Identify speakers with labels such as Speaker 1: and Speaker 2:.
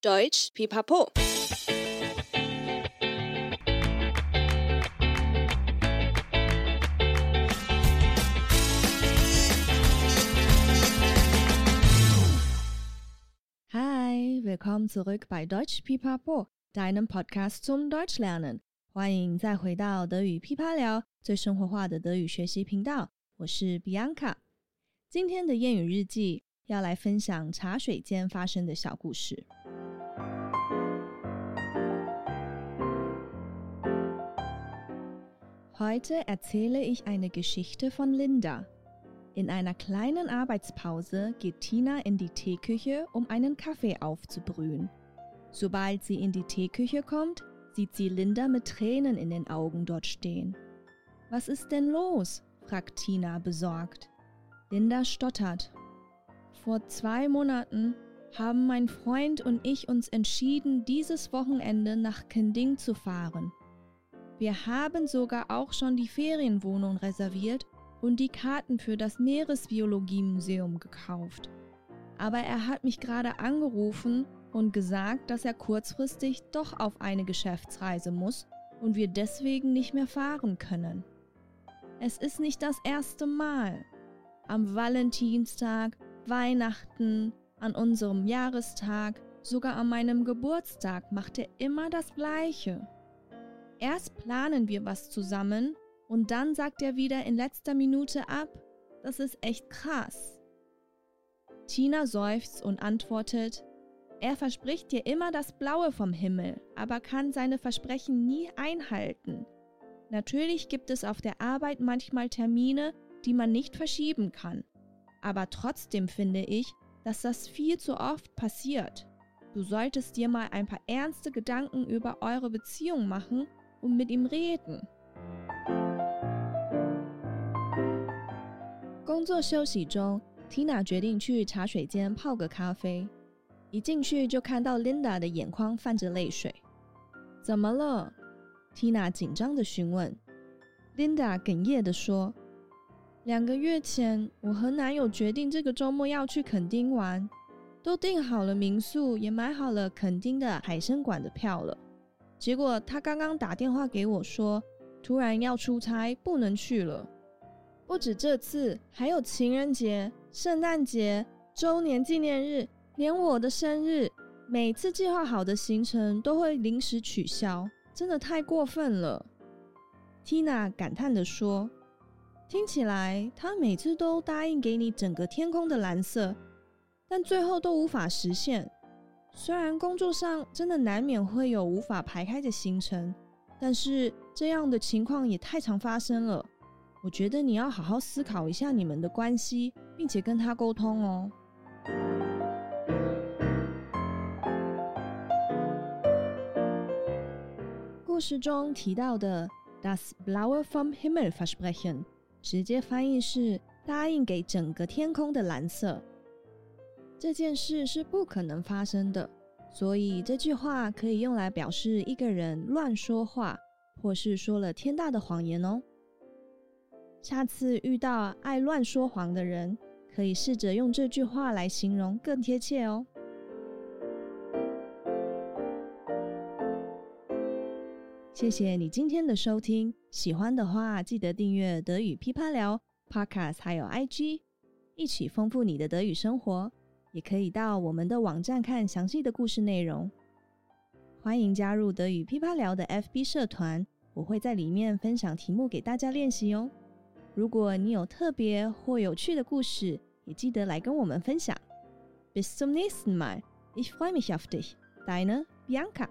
Speaker 1: Deutsch Pipapo。
Speaker 2: Hi, willkommen zurück bei Deutsch Pipapo, deinem Podcast zum Deutschlernen。欢迎再回到德语噼啪聊，最生活化的德语学习频道。我是 Bianca。今天的谚语日记要来分享茶水间发生的小故事。Heute erzähle ich eine Geschichte von Linda. In einer kleinen Arbeitspause geht Tina in die Teeküche, um einen Kaffee aufzubrühen. Sobald sie in die Teeküche kommt, sieht sie Linda mit Tränen in den Augen dort stehen. Was ist denn los? fragt Tina besorgt. Linda stottert. Vor zwei Monaten haben mein Freund und ich uns entschieden, dieses Wochenende nach Kending zu fahren. Wir haben sogar auch schon die Ferienwohnung reserviert und die Karten für das Meeresbiologiemuseum gekauft. Aber er hat mich gerade angerufen und gesagt, dass er kurzfristig doch auf eine Geschäftsreise muss und wir deswegen nicht mehr fahren können. Es ist nicht das erste Mal. Am Valentinstag, Weihnachten, an unserem Jahrestag, sogar an meinem Geburtstag macht er immer das Gleiche. Erst planen wir was zusammen und dann sagt er wieder in letzter Minute ab. Das ist echt krass. Tina seufzt und antwortet, er verspricht dir immer das Blaue vom Himmel, aber kann seine Versprechen nie einhalten. Natürlich gibt es auf der Arbeit manchmal Termine, die man nicht verschieben kann. Aber trotzdem finde ich, dass das viel zu oft passiert. Du solltest dir mal ein paar ernste Gedanken über eure Beziehung machen und mit ihm reden. 工作休息中，Tina 决定去茶水间泡个咖啡。一进去就看到 Linda 的眼眶泛着泪水。怎么了？Tina 紧张地询问。Linda 哽咽的说：“两个月前，我和男友决定这个周末要去垦丁玩，都订好了民宿，也买好了垦丁的海参馆的票了。结果他刚刚打电话给我说，突然要出差，不能去了。不止这次，还有情人节、圣诞节、周年纪念日。”连我的生日，每次计划好的行程都会临时取消，真的太过分了。Tina 感叹地说：“听起来他每次都答应给你整个天空的蓝色，但最后都无法实现。虽然工作上真的难免会有无法排开的行程，但是这样的情况也太常发生了。我觉得你要好好思考一下你们的关系，并且跟他沟通哦。”故事中提到的 Das Blaue vom Himmel versprechen，直接翻译是答应给整个天空的蓝色。这件事是不可能发生的，所以这句话可以用来表示一个人乱说话，或是说了天大的谎言哦。下次遇到爱乱说谎的人，可以试着用这句话来形容，更贴切哦。谢谢你今天的收听，喜欢的话记得订阅德语噼啪聊 Podcast，还有 IG，一起丰富你的德语生活。也可以到我们的网站看详细的故事内容。欢迎加入德语噼啪聊的 FB 社团，我会在里面分享题目给大家练习哦。如果你有特别或有趣的故事，也记得来跟我们分享。Bis zum nächsten Mal. Ich freue mich auf dich. Deine Bianca.